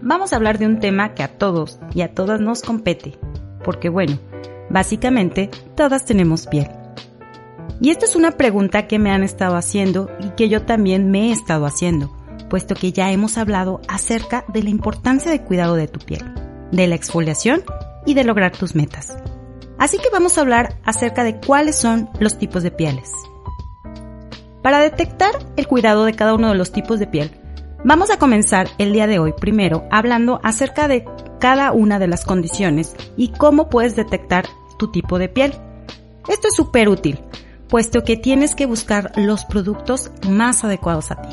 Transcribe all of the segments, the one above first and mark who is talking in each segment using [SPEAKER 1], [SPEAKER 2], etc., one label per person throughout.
[SPEAKER 1] vamos a hablar de un tema que a todos y a todas nos compete, porque bueno, básicamente todas tenemos piel. Y esta es una pregunta que me han estado haciendo y que yo también me he estado haciendo, puesto que ya hemos hablado acerca de la importancia de cuidado de tu piel, de la exfoliación y de lograr tus metas. Así que vamos a hablar acerca de cuáles son los tipos de pieles. Para detectar el cuidado de cada uno de los tipos de piel, vamos a comenzar el día de hoy primero hablando acerca de cada una de las condiciones y cómo puedes detectar tu tipo de piel. Esto es súper útil, puesto que tienes que buscar los productos más adecuados a ti.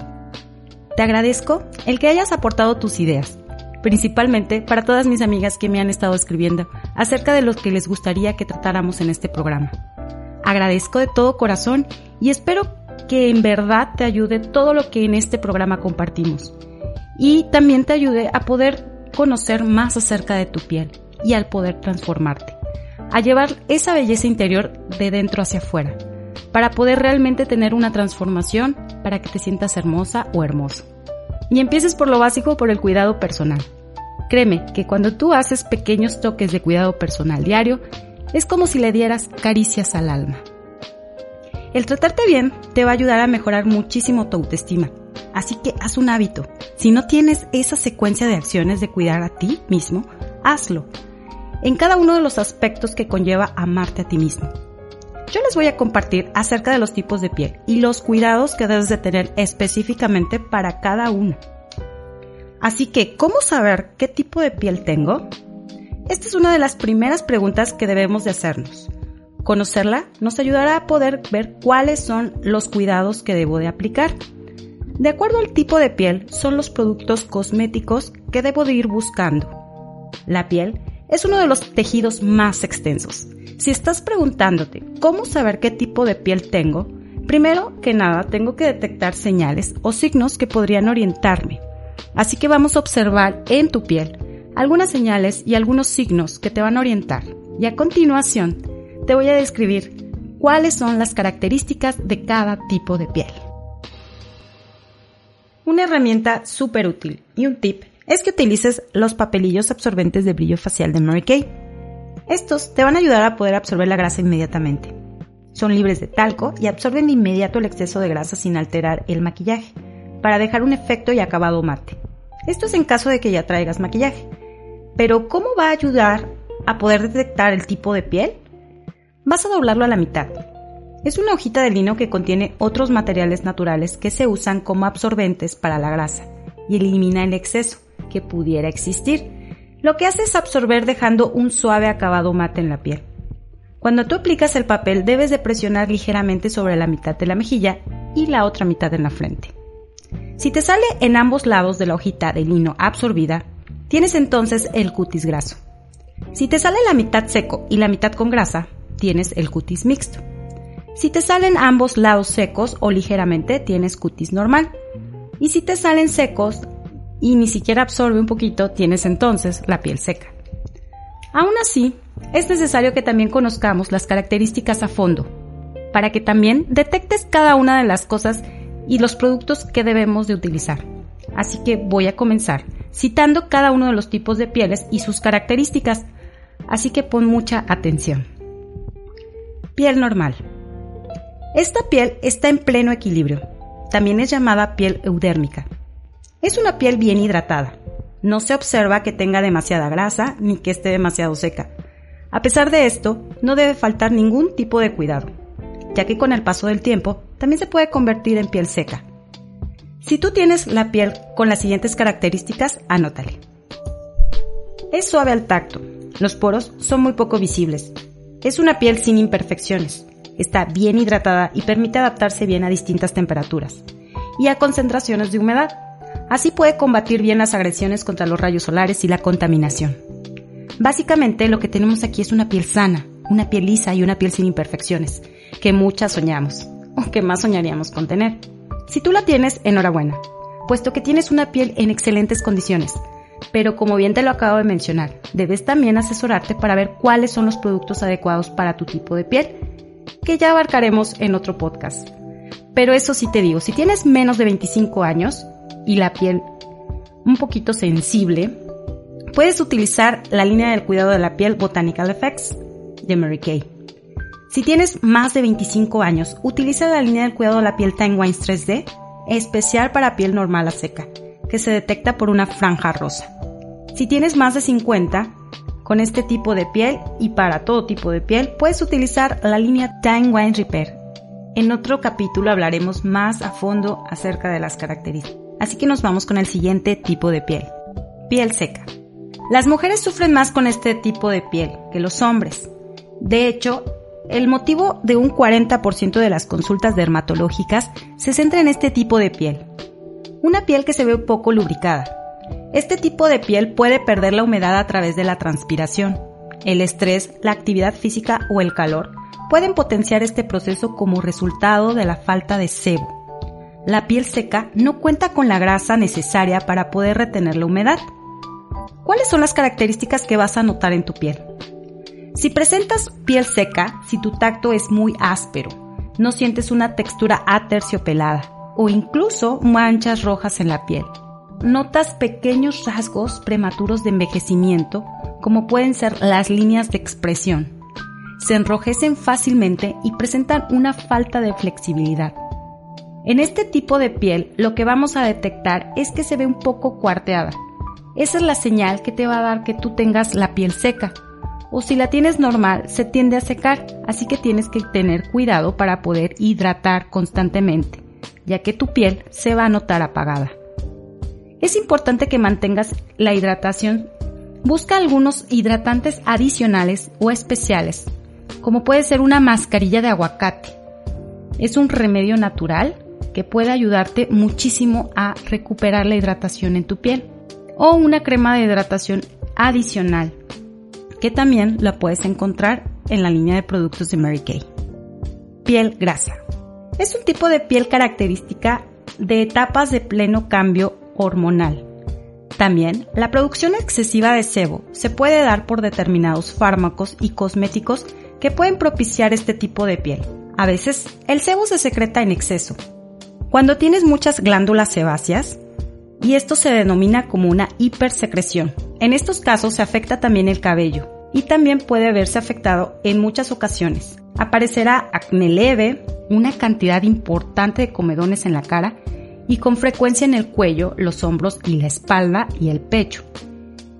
[SPEAKER 1] Te agradezco el que hayas aportado tus ideas, principalmente para todas mis amigas que me han estado escribiendo acerca de los que les gustaría que tratáramos en este programa. Agradezco de todo corazón y espero que en verdad te ayude todo lo que en este programa compartimos y también te ayude a poder conocer más acerca de tu piel y al poder transformarte, a llevar esa belleza interior de dentro hacia afuera, para poder realmente tener una transformación para que te sientas hermosa o hermoso. Y empieces por lo básico, por el cuidado personal. Créeme que cuando tú haces pequeños toques de cuidado personal diario, es como si le dieras caricias al alma. El tratarte bien te va a ayudar a mejorar muchísimo tu autoestima. Así que haz un hábito. Si no tienes esa secuencia de acciones de cuidar a ti mismo, hazlo. En cada uno de los aspectos que conlleva amarte a ti mismo. Yo les voy a compartir acerca de los tipos de piel y los cuidados que debes de tener específicamente para cada uno. Así que, ¿cómo saber qué tipo de piel tengo? Esta es una de las primeras preguntas que debemos de hacernos. Conocerla nos ayudará a poder ver cuáles son los cuidados que debo de aplicar. De acuerdo al tipo de piel, son los productos cosméticos que debo de ir buscando. La piel es uno de los tejidos más extensos. Si estás preguntándote cómo saber qué tipo de piel tengo, primero que nada tengo que detectar señales o signos que podrían orientarme. Así que vamos a observar en tu piel algunas señales y algunos signos que te van a orientar. Y a continuación te voy a describir cuáles son las características de cada tipo de piel. Una herramienta súper útil y un tip es que utilices los papelillos absorbentes de brillo facial de Mary Kay. Estos te van a ayudar a poder absorber la grasa inmediatamente. Son libres de talco y absorben de inmediato el exceso de grasa sin alterar el maquillaje, para dejar un efecto y acabado mate. Esto es en caso de que ya traigas maquillaje. Pero ¿cómo va a ayudar a poder detectar el tipo de piel? Vas a doblarlo a la mitad. Es una hojita de lino que contiene otros materiales naturales que se usan como absorbentes para la grasa y elimina el exceso que pudiera existir. Lo que hace es absorber dejando un suave acabado mate en la piel. Cuando tú aplicas el papel debes de presionar ligeramente sobre la mitad de la mejilla y la otra mitad en la frente. Si te sale en ambos lados de la hojita de lino absorbida, tienes entonces el cutis graso. Si te sale la mitad seco y la mitad con grasa, tienes el cutis mixto. Si te salen ambos lados secos o ligeramente, tienes cutis normal. Y si te salen secos y ni siquiera absorbe un poquito, tienes entonces la piel seca. Aún así, es necesario que también conozcamos las características a fondo, para que también detectes cada una de las cosas y los productos que debemos de utilizar. Así que voy a comenzar citando cada uno de los tipos de pieles y sus características, así que pon mucha atención. Piel normal. Esta piel está en pleno equilibrio. También es llamada piel eudérmica. Es una piel bien hidratada. No se observa que tenga demasiada grasa ni que esté demasiado seca. A pesar de esto, no debe faltar ningún tipo de cuidado, ya que con el paso del tiempo también se puede convertir en piel seca. Si tú tienes la piel con las siguientes características, anótale. Es suave al tacto. Los poros son muy poco visibles, es una piel sin imperfecciones. Está bien hidratada y permite adaptarse bien a distintas temperaturas y a concentraciones de humedad. Así puede combatir bien las agresiones contra los rayos solares y la contaminación. Básicamente lo que tenemos aquí es una piel sana, una piel lisa y una piel sin imperfecciones, que muchas soñamos, o que más soñaríamos con tener. Si tú la tienes, enhorabuena, puesto que tienes una piel en excelentes condiciones, pero como bien te lo acabo de mencionar, debes también asesorarte para ver cuáles son los productos adecuados para tu tipo de piel, que ya abarcaremos en otro podcast. Pero eso sí te digo, si tienes menos de 25 años y la piel un poquito sensible, puedes utilizar la línea del cuidado de la piel Botanical Effects de Mary Kay. Si tienes más de 25 años, utiliza la línea del cuidado de la piel Time Wines 3D, especial para piel normal a seca, que se detecta por una franja rosa. Si tienes más de 50, con este tipo de piel y para todo tipo de piel, puedes utilizar la línea Time Wine Repair. En otro capítulo hablaremos más a fondo acerca de las características. Así que nos vamos con el siguiente tipo de piel. Piel seca. Las mujeres sufren más con este tipo de piel que los hombres. De hecho, el motivo de un 40% de las consultas dermatológicas se centra en este tipo de piel. Una piel que se ve poco lubricada. Este tipo de piel puede perder la humedad a través de la transpiración. El estrés, la actividad física o el calor pueden potenciar este proceso como resultado de la falta de sebo. La piel seca no cuenta con la grasa necesaria para poder retener la humedad. ¿Cuáles son las características que vas a notar en tu piel? Si presentas piel seca, si tu tacto es muy áspero, no sientes una textura aterciopelada o incluso manchas rojas en la piel. Notas pequeños rasgos prematuros de envejecimiento, como pueden ser las líneas de expresión. Se enrojecen fácilmente y presentan una falta de flexibilidad. En este tipo de piel lo que vamos a detectar es que se ve un poco cuarteada. Esa es la señal que te va a dar que tú tengas la piel seca o si la tienes normal se tiende a secar, así que tienes que tener cuidado para poder hidratar constantemente, ya que tu piel se va a notar apagada. Es importante que mantengas la hidratación. Busca algunos hidratantes adicionales o especiales, como puede ser una mascarilla de aguacate. Es un remedio natural que puede ayudarte muchísimo a recuperar la hidratación en tu piel. O una crema de hidratación adicional que también la puedes encontrar en la línea de productos de Mary Kay. Piel grasa. Es un tipo de piel característica de etapas de pleno cambio hormonal. También, la producción excesiva de sebo se puede dar por determinados fármacos y cosméticos que pueden propiciar este tipo de piel. A veces, el sebo se secreta en exceso. Cuando tienes muchas glándulas sebáceas, y esto se denomina como una hipersecreción. En estos casos se afecta también el cabello y también puede verse afectado en muchas ocasiones. Aparecerá acné leve, una cantidad importante de comedones en la cara y con frecuencia en el cuello, los hombros y la espalda y el pecho.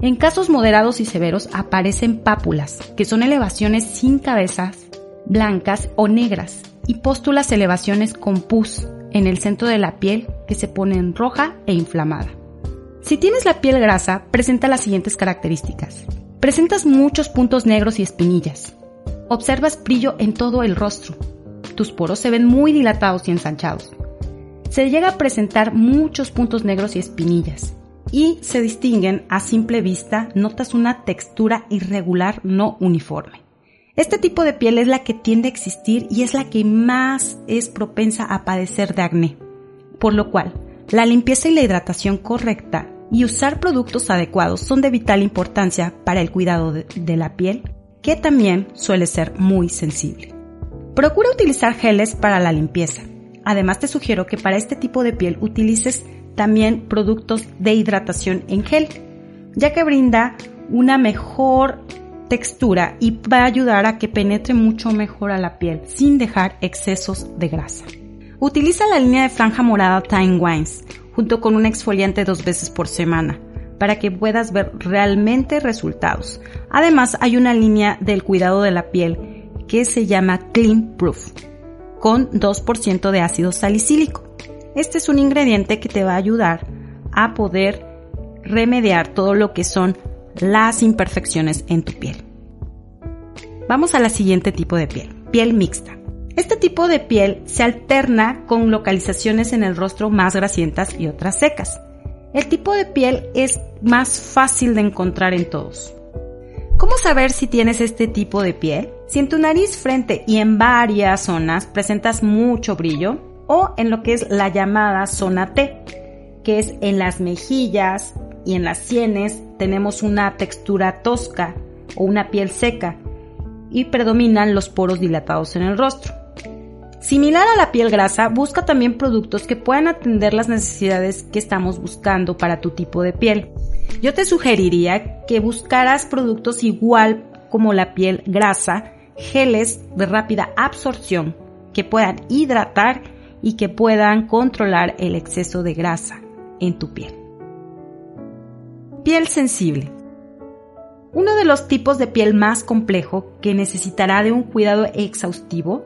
[SPEAKER 1] En casos moderados y severos aparecen pápulas, que son elevaciones sin cabezas, blancas o negras, y póstulas elevaciones con pus, en el centro de la piel que se pone roja e inflamada. Si tienes la piel grasa, presenta las siguientes características. Presentas muchos puntos negros y espinillas. Observas brillo en todo el rostro. Tus poros se ven muy dilatados y ensanchados. Se llega a presentar muchos puntos negros y espinillas. Y se distinguen a simple vista, notas una textura irregular no uniforme. Este tipo de piel es la que tiende a existir y es la que más es propensa a padecer de acné, por lo cual la limpieza y la hidratación correcta y usar productos adecuados son de vital importancia para el cuidado de, de la piel, que también suele ser muy sensible. Procura utilizar geles para la limpieza. Además te sugiero que para este tipo de piel utilices también productos de hidratación en gel, ya que brinda una mejor textura y va a ayudar a que penetre mucho mejor a la piel sin dejar excesos de grasa. Utiliza la línea de franja morada Time Wines junto con un exfoliante dos veces por semana para que puedas ver realmente resultados. Además hay una línea del cuidado de la piel que se llama Clean Proof con 2% de ácido salicílico. Este es un ingrediente que te va a ayudar a poder remediar todo lo que son las imperfecciones en tu piel. Vamos a la siguiente tipo de piel, piel mixta. Este tipo de piel se alterna con localizaciones en el rostro más grasientas y otras secas. El tipo de piel es más fácil de encontrar en todos. ¿Cómo saber si tienes este tipo de piel? Si en tu nariz, frente y en varias zonas presentas mucho brillo o en lo que es la llamada zona T, que es en las mejillas, y en las sienes tenemos una textura tosca o una piel seca y predominan los poros dilatados en el rostro. Similar a la piel grasa, busca también productos que puedan atender las necesidades que estamos buscando para tu tipo de piel. Yo te sugeriría que buscaras productos igual como la piel grasa, geles de rápida absorción que puedan hidratar y que puedan controlar el exceso de grasa en tu piel. Piel sensible. Uno de los tipos de piel más complejo que necesitará de un cuidado exhaustivo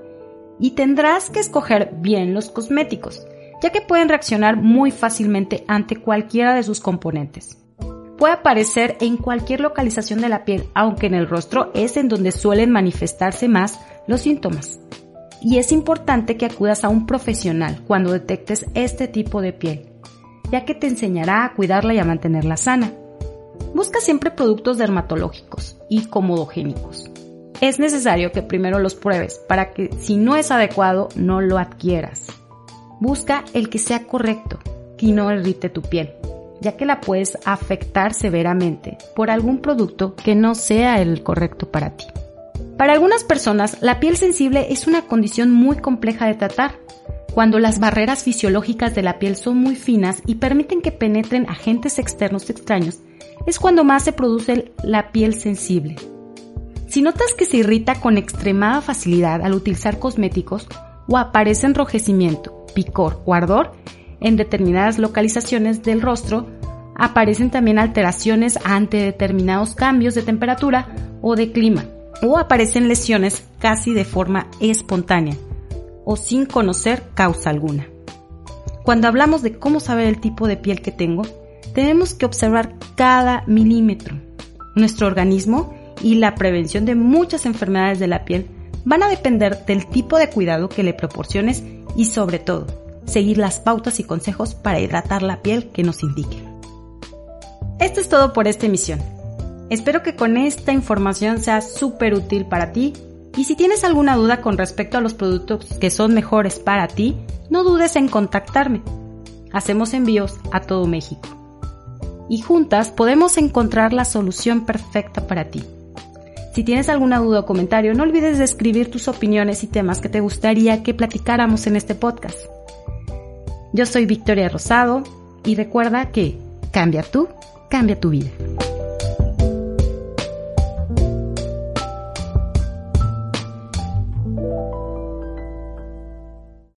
[SPEAKER 1] y tendrás que escoger bien los cosméticos, ya que pueden reaccionar muy fácilmente ante cualquiera de sus componentes. Puede aparecer en cualquier localización de la piel, aunque en el rostro es en donde suelen manifestarse más los síntomas. Y es importante que acudas a un profesional cuando detectes este tipo de piel, ya que te enseñará a cuidarla y a mantenerla sana. Busca siempre productos dermatológicos y comodogénicos. Es necesario que primero los pruebes para que si no es adecuado no lo adquieras. Busca el que sea correcto y no irrite tu piel, ya que la puedes afectar severamente por algún producto que no sea el correcto para ti. Para algunas personas, la piel sensible es una condición muy compleja de tratar, cuando las barreras fisiológicas de la piel son muy finas y permiten que penetren agentes externos extraños, es cuando más se produce la piel sensible. Si notas que se irrita con extremada facilidad al utilizar cosméticos o aparece enrojecimiento, picor o ardor en determinadas localizaciones del rostro, aparecen también alteraciones ante determinados cambios de temperatura o de clima, o aparecen lesiones casi de forma espontánea o sin conocer causa alguna. Cuando hablamos de cómo saber el tipo de piel que tengo, tenemos que observar cada milímetro. Nuestro organismo y la prevención de muchas enfermedades de la piel van a depender del tipo de cuidado que le proporciones y sobre todo, seguir las pautas y consejos para hidratar la piel que nos indiquen. Esto es todo por esta emisión. Espero que con esta información sea súper útil para ti y si tienes alguna duda con respecto a los productos que son mejores para ti, no dudes en contactarme. Hacemos envíos a todo México. Y juntas podemos encontrar la solución perfecta para ti. Si tienes alguna duda o comentario, no olvides de escribir tus opiniones y temas que te gustaría que platicáramos en este podcast. Yo soy Victoria Rosado y recuerda que cambia tú, cambia tu vida.